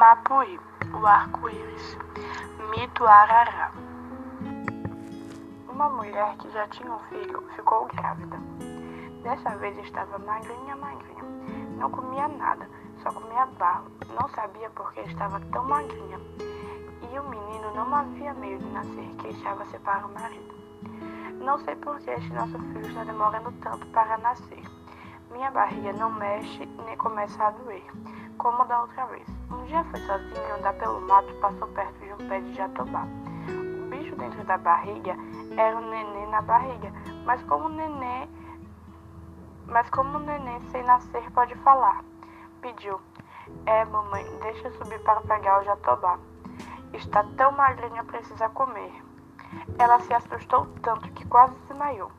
Mapuí, o arco-íris, mito arará. Uma mulher que já tinha um filho ficou grávida. Dessa vez estava magrinha, magrinha. Não comia nada, só comia barro. Não sabia por que estava tão magrinha. E o menino não havia meio de nascer, queixava-se para o marido. Não sei por que este nosso filho está demorando tanto para nascer. Minha barriga não mexe nem começa a doer, como da outra vez. Um dia foi sozinho andar pelo mato passou perto de um pé de jatobá. O bicho dentro da barriga era um neném na barriga, mas como o neném, mas como o neném sem nascer pode falar, pediu: "É, mamãe, deixa eu subir para pegar o jatobá. Está tão magrinha, precisa comer." Ela se assustou tanto que quase se desmaiou.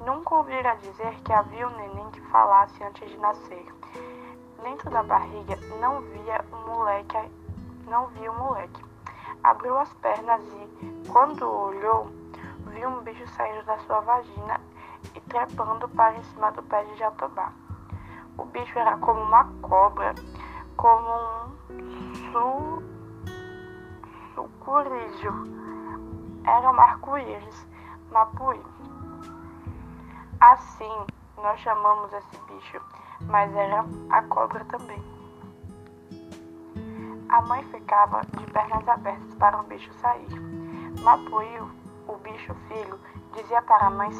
Nunca ouvira dizer que havia um neném que falasse antes de nascer. Dentro da barriga não via um moleque, não via um moleque. Abriu as pernas e, quando olhou, viu um bicho saindo da sua vagina e trepando para em cima do pé de jatobá. O bicho era como uma cobra, como um su... Era um arco-íris, mapuí. Assim nós chamamos esse bicho, mas era a cobra também. A mãe ficava de pernas abertas para o bicho sair. Mapuí, o bicho filho, dizia para a mãe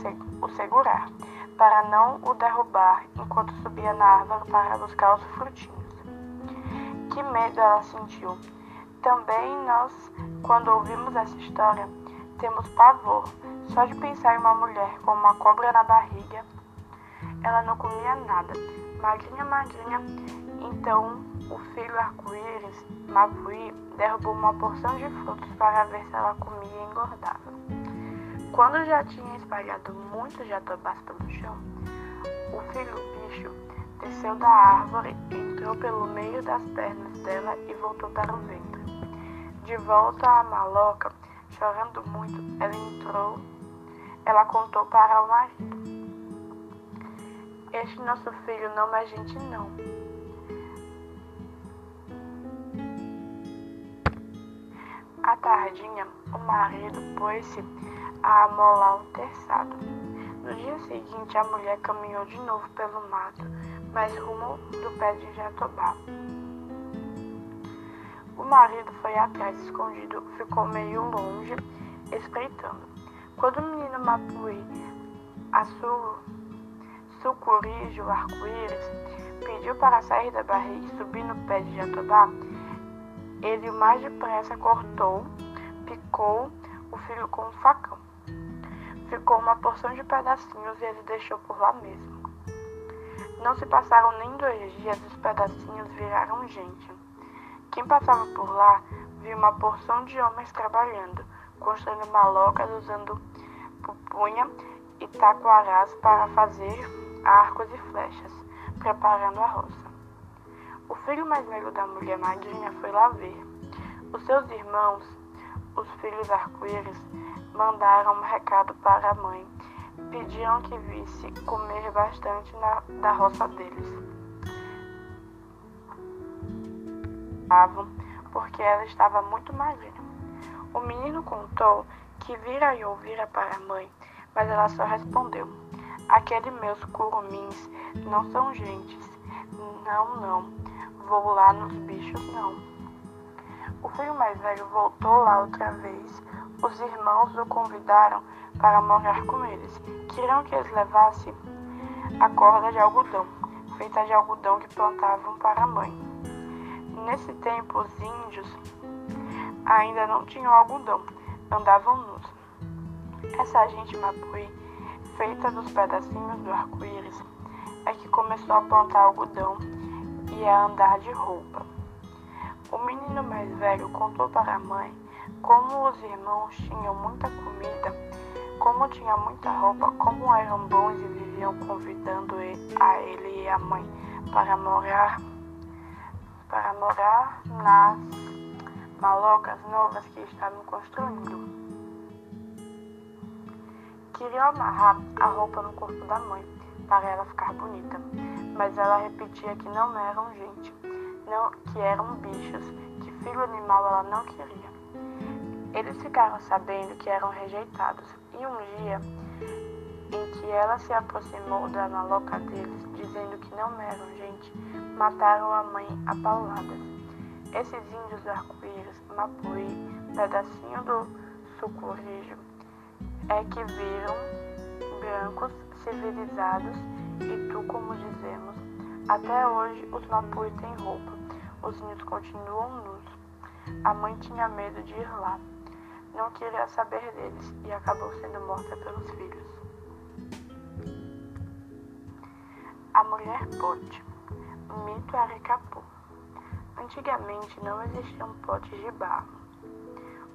o segurar, para não o derrubar enquanto subia na árvore para buscar os frutinhos. Que medo ela sentiu. Também nós, quando ouvimos essa história, temos pavor só de pensar em uma mulher com uma cobra na barriga. Ela não comia nada, magrinha, magrinha. Então o filho arco-íris, Mapuí, derrubou uma porção de frutos para ver se ela comia e engordava. Quando já tinha espalhado muitos jatobás pelo chão, o filho bicho desceu da árvore, entrou pelo meio das pernas dela e voltou para o ventre. De volta à maloca, chorando muito, ela entrou ela contou para o marido. Este nosso filho não é gente não. À tardinha, o marido pôs-se a amolar um terçado. No dia seguinte, a mulher caminhou de novo pelo mato, mas rumo do pé de jatobá. O marido foi atrás, escondido, ficou meio longe, espreitando. Quando o menino Mapuí, a su, sucurijo, arco-íris, pediu para sair da barriga e subir no pé de jatobá, ele o mais depressa cortou, picou o filho com um facão. Ficou uma porção de pedacinhos e ele deixou por lá mesmo. Não se passaram nem dois dias, os pedacinhos viraram gente. Quem passava por lá viu uma porção de homens trabalhando, construindo malocas usando pupunha e taquarás para fazer arcos e flechas, preparando a roça. O filho mais velho da mulher magrinha foi lá ver. Os seus irmãos, os filhos arco-íris, mandaram um recado para a mãe. Pediam que visse comer bastante na, da roça deles. Porque ela estava muito magrinha. O menino contou que vira e ouvira para a mãe, mas ela só respondeu: Aqueles meus curumins não são gentes. Não, não. Vou lá nos bichos, não. O filho mais velho voltou lá outra vez. Os irmãos o convidaram para morar com eles. Queriam que eles levassem a corda de algodão, feita de algodão que plantavam para a mãe. Nesse tempo, os índios ainda não tinham algodão, andavam nus. Essa gente mapuí, feita dos pedacinhos do arco-íris, é que começou a plantar algodão e a andar de roupa. O menino mais velho contou para a mãe como os irmãos tinham muita comida, como tinha muita roupa, como eram bons e viviam convidando a ele e a mãe para morar para morar nas malocas novas que estavam construindo. Queriam amarrar a roupa no corpo da mãe para ela ficar bonita, mas ela repetia que não eram gente, não, que eram bichos, que filho animal ela não queria. Eles ficaram sabendo que eram rejeitados e um dia em que ela se aproximou da loca deles, dizendo que não eram gente, mataram a mãe a pauladas. Esses índios arco-íris, Mapuí, pedacinho do sucurijo, é que viram brancos civilizados e tu, como dizemos, até hoje os Mapuí têm roupa, os índios continuam nus. A mãe tinha medo de ir lá, não queria saber deles e acabou sendo morta pelos filhos. Mulher pote, mito Arecapu. Antigamente não existiam potes de barro.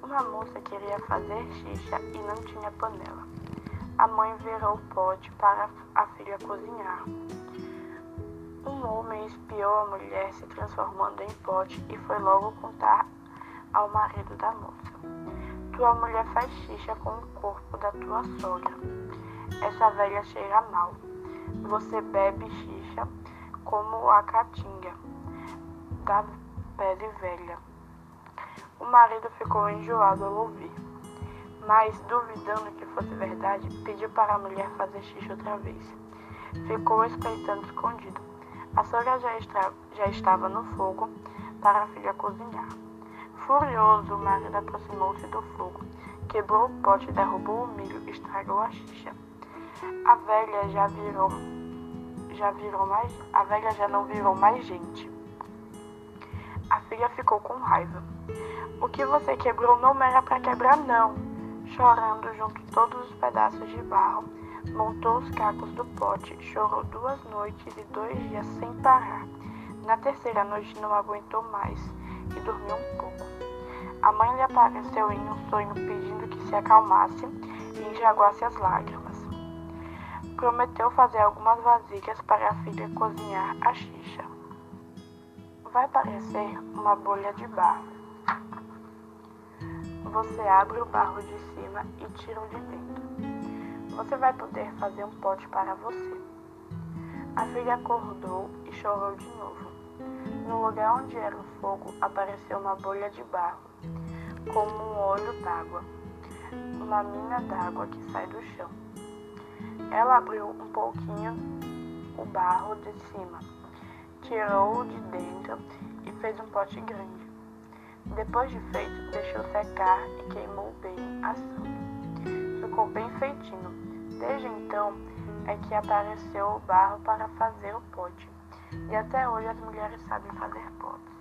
Uma moça queria fazer xixa e não tinha panela. A mãe virou o pote para a filha cozinhar. Um homem espiou a mulher se transformando em pote e foi logo contar ao marido da moça. Tua mulher faz xixa com o corpo da tua sogra. Essa velha cheira mal. Você bebe xixa como a caatinga da pele velha. O marido ficou enjoado ao ouvir, mas, duvidando que fosse verdade, pediu para a mulher fazer xixa outra vez. Ficou espreitando escondido. A sogra já, estra... já estava no fogo para a filha cozinhar. Furioso, o marido aproximou-se do fogo, quebrou o pote, derrubou o milho estragou a xixa. A velha já virou, já virou mais, a velha já não virou mais gente. A filha ficou com raiva. O que você quebrou não era para quebrar, não. Chorando junto todos os pedaços de barro, montou os cacos do pote, chorou duas noites e dois dias sem parar. Na terceira noite não aguentou mais e dormiu um pouco. A mãe lhe apareceu em um sonho pedindo que se acalmasse e enxaguasse as lágrimas prometeu fazer algumas vasilhas para a filha cozinhar a xixa. Vai parecer uma bolha de barro. Você abre o barro de cima e tira o de dentro. Você vai poder fazer um pote para você. A filha acordou e chorou de novo. No lugar onde era o fogo apareceu uma bolha de barro, como um olho d'água, uma mina d'água que sai do chão. Ela abriu um pouquinho o barro de cima, tirou-o de dentro e fez um pote grande. Depois de feito, deixou secar e queimou bem assando. Ficou bem feitinho. Desde então é que apareceu o barro para fazer o pote. E até hoje as mulheres sabem fazer potes.